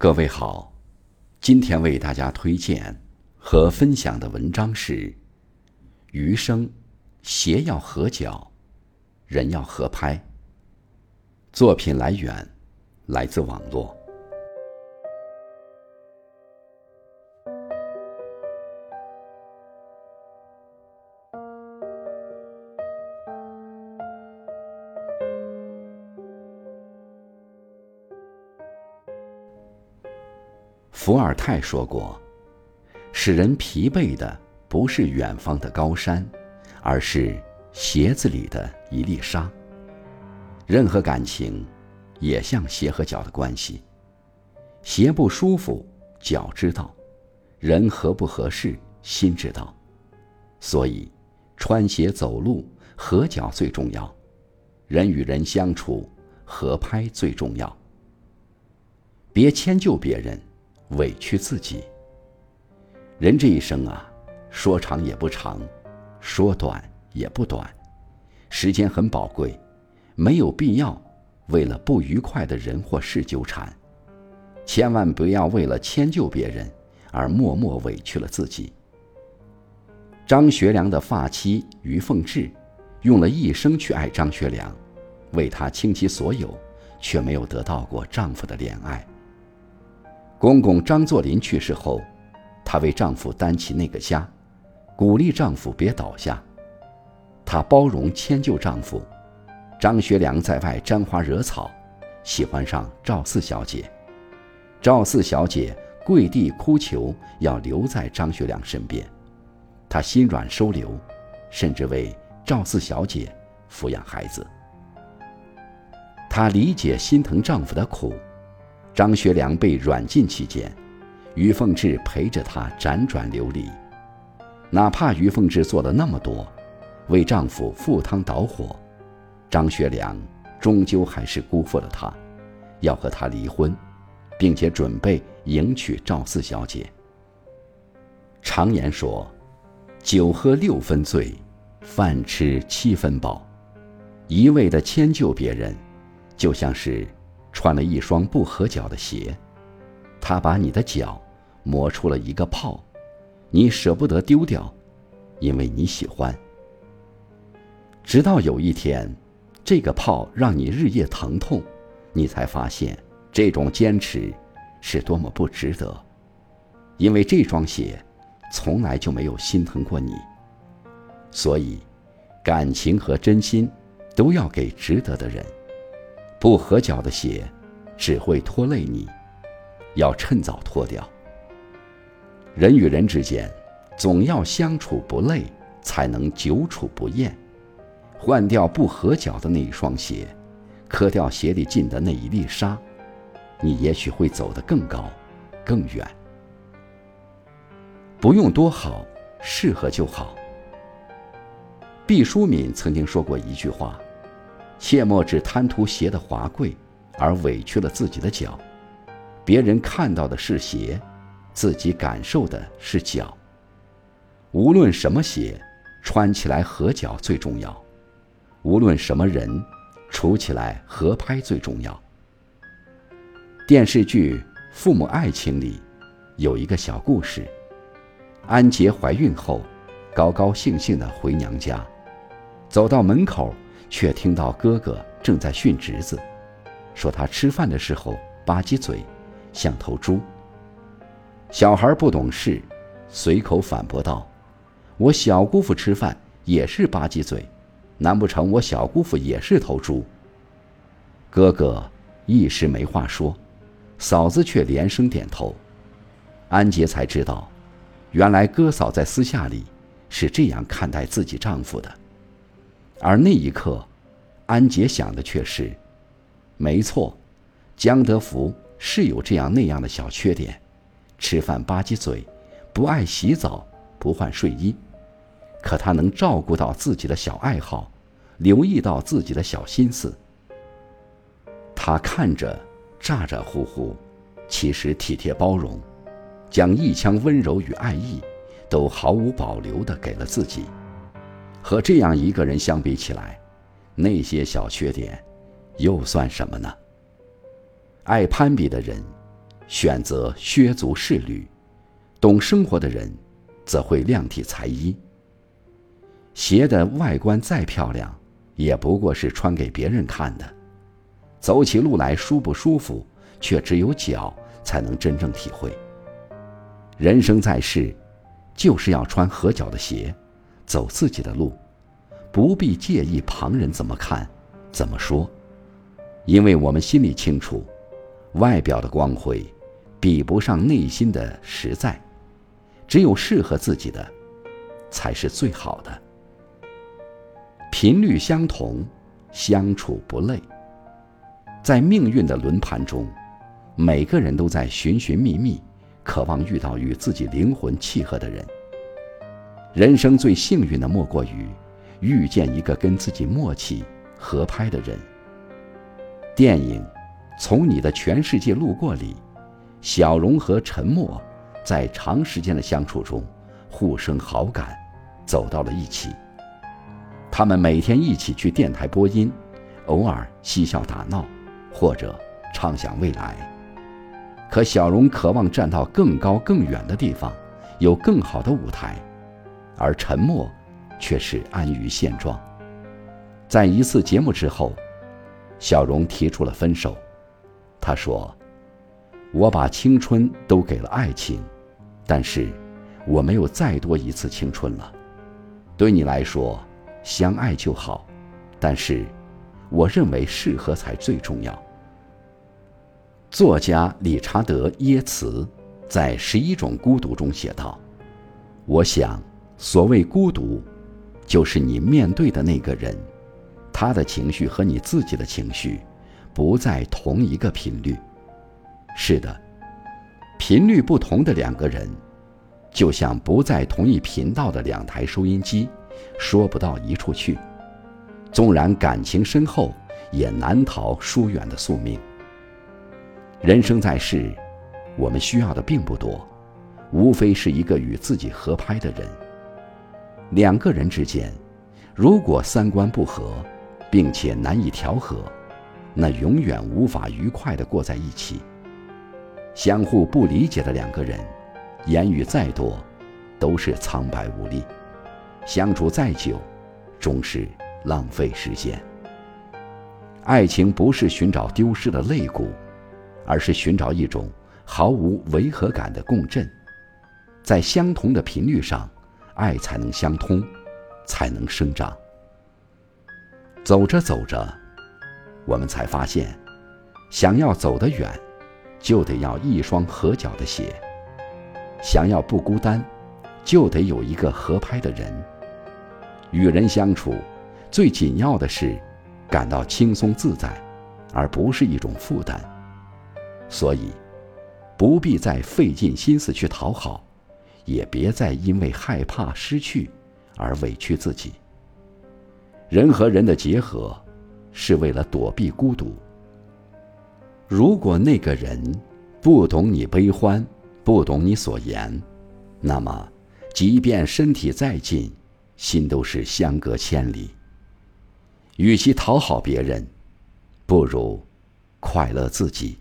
各位好，今天为大家推荐和分享的文章是《余生，鞋要合脚，人要合拍》。作品来源来自网络。伏尔泰说过：“使人疲惫的不是远方的高山，而是鞋子里的一粒沙。”任何感情，也像鞋和脚的关系。鞋不舒服，脚知道；人合不合适，心知道。所以，穿鞋走路，合脚最重要；人与人相处，合拍最重要。别迁就别人。委屈自己。人这一生啊，说长也不长，说短也不短，时间很宝贵，没有必要为了不愉快的人或事纠缠，千万不要为了迁就别人而默默委屈了自己。张学良的发妻于凤至，用了一生去爱张学良，为他倾其所有，却没有得到过丈夫的怜爱。公公张作霖去世后，她为丈夫担起那个家，鼓励丈夫别倒下。她包容迁就丈夫。张学良在外沾花惹草，喜欢上赵四小姐。赵四小姐跪地哭求要留在张学良身边，她心软收留，甚至为赵四小姐抚养孩子。她理解心疼丈夫的苦。张学良被软禁期间，于凤至陪着他辗转流离。哪怕于凤至做了那么多，为丈夫赴汤蹈火，张学良终究还是辜负了她，要和她离婚，并且准备迎娶赵四小姐。常言说：“酒喝六分醉，饭吃七分饱。”一味的迁就别人，就像是……穿了一双不合脚的鞋，他把你的脚磨出了一个泡，你舍不得丢掉，因为你喜欢。直到有一天，这个泡让你日夜疼痛，你才发现这种坚持是多么不值得，因为这双鞋从来就没有心疼过你。所以，感情和真心都要给值得的人。不合脚的鞋，只会拖累你，要趁早脱掉。人与人之间，总要相处不累，才能久处不厌。换掉不合脚的那一双鞋，磕掉鞋里进的那一粒沙，你也许会走得更高，更远。不用多好，适合就好。毕淑敏曾经说过一句话。切莫只贪图鞋的华贵，而委屈了自己的脚。别人看到的是鞋，自己感受的是脚。无论什么鞋，穿起来合脚最重要；无论什么人，处起来合拍最重要。电视剧《父母爱情》里有一个小故事：安杰怀孕后，高高兴兴的回娘家，走到门口。却听到哥哥正在训侄子，说他吃饭的时候吧唧嘴，像头猪。小孩不懂事，随口反驳道：“我小姑父吃饭也是吧唧嘴，难不成我小姑父也是头猪？”哥哥一时没话说，嫂子却连声点头。安杰才知道，原来哥嫂在私下里是这样看待自己丈夫的。而那一刻，安杰想的却是：没错，江德福是有这样那样的小缺点，吃饭吧唧嘴，不爱洗澡，不换睡衣，可他能照顾到自己的小爱好，留意到自己的小心思。他看着咋咋呼呼，其实体贴包容，将一腔温柔与爱意，都毫无保留地给了自己。和这样一个人相比起来，那些小缺点，又算什么呢？爱攀比的人，选择削足适履；懂生活的人，则会量体裁衣。鞋的外观再漂亮，也不过是穿给别人看的。走起路来舒不舒服，却只有脚才能真正体会。人生在世，就是要穿合脚的鞋，走自己的路，不必介意旁人怎么看、怎么说，因为我们心里清楚，外表的光辉比不上内心的实在，只有适合自己的，才是最好的。频率相同，相处不累。在命运的轮盘中，每个人都在寻寻觅觅，渴望遇到与自己灵魂契合的人。人生最幸运的莫过于遇见一个跟自己默契合拍的人。电影《从你的全世界路过》里，小荣和陈默在长时间的相处中互生好感，走到了一起。他们每天一起去电台播音，偶尔嬉笑打闹，或者畅想未来。可小荣渴望站到更高更远的地方，有更好的舞台，而沉默却是安于现状。在一次节目之后，小荣提出了分手。他说：“我把青春都给了爱情，但是我没有再多一次青春了。对你来说。”相爱就好，但是，我认为适合才最重要。作家理查德·耶茨在《十一种孤独》中写道：“我想，所谓孤独，就是你面对的那个人，他的情绪和你自己的情绪不在同一个频率。是的，频率不同的两个人，就像不在同一频道的两台收音机。”说不到一处去，纵然感情深厚，也难逃疏远的宿命。人生在世，我们需要的并不多，无非是一个与自己合拍的人。两个人之间，如果三观不合，并且难以调和，那永远无法愉快地过在一起。相互不理解的两个人，言语再多，都是苍白无力。相处再久，终是浪费时间。爱情不是寻找丢失的肋骨，而是寻找一种毫无违和感的共振，在相同的频率上，爱才能相通，才能生长。走着走着，我们才发现，想要走得远，就得要一双合脚的鞋；想要不孤单，就得有一个合拍的人。与人相处，最紧要的是感到轻松自在，而不是一种负担。所以，不必再费尽心思去讨好，也别再因为害怕失去而委屈自己。人和人的结合，是为了躲避孤独。如果那个人不懂你悲欢，不懂你所言，那么，即便身体再近，心都是相隔千里。与其讨好别人，不如快乐自己。